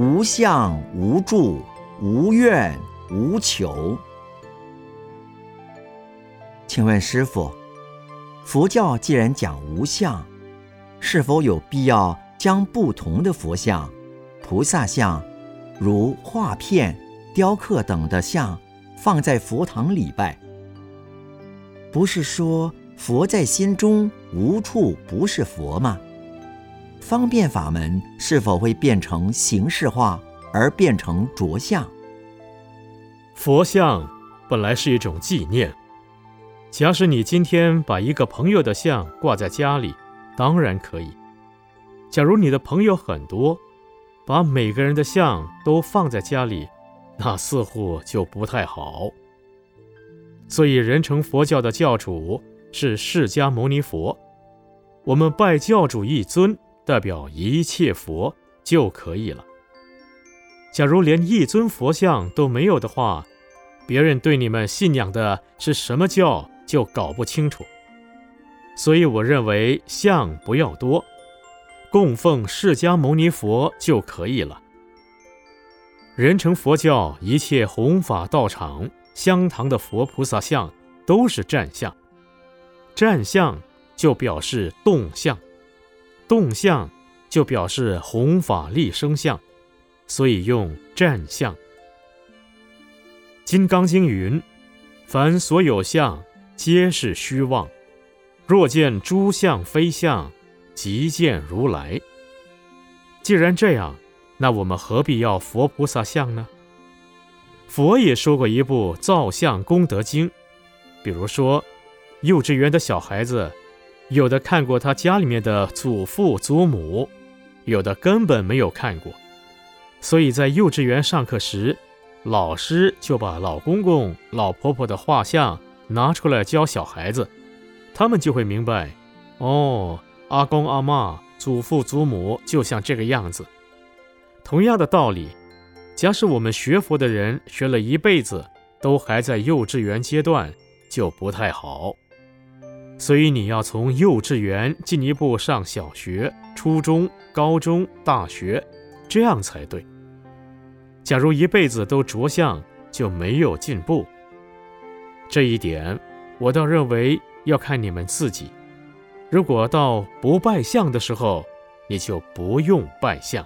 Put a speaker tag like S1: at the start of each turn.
S1: 无相无住，无怨无求。请问师傅，佛教既然讲无相，是否有必要将不同的佛像、菩萨像，如画片、雕刻等的像，放在佛堂礼拜？不是说佛在心中无处不是佛吗？方便法门是否会变成形式化而变成着相？
S2: 佛像本来是一种纪念。假使你今天把一个朋友的像挂在家里，当然可以。假如你的朋友很多，把每个人的像都放在家里，那似乎就不太好。所以，人称佛教的教主是释迦牟尼佛，我们拜教主一尊，代表一切佛就可以了。假如连一尊佛像都没有的话，别人对你们信仰的是什么教？就搞不清楚，所以我认为像不要多，供奉释迦牟尼佛就可以了。人称佛教一切弘法道场、香堂的佛菩萨像都是站像，站像就表示动相，动相就表示弘法利生相，所以用站相。《金刚经》云：“凡所有相。”皆是虚妄。若见诸相非相，即见如来。既然这样，那我们何必要佛菩萨像呢？佛也说过一部造像功德经。比如说，幼稚园的小孩子，有的看过他家里面的祖父祖母，有的根本没有看过。所以在幼稚园上课时，老师就把老公公、老婆婆的画像。拿出来教小孩子，他们就会明白，哦，阿公阿妈、祖父祖母就像这个样子。同样的道理，假使我们学佛的人学了一辈子，都还在幼稚园阶段，就不太好。所以你要从幼稚园进一步上小学、初中、高中、大学，这样才对。假如一辈子都着相，就没有进步。这一点，我倒认为要看你们自己。如果到不拜相的时候，你就不用拜相。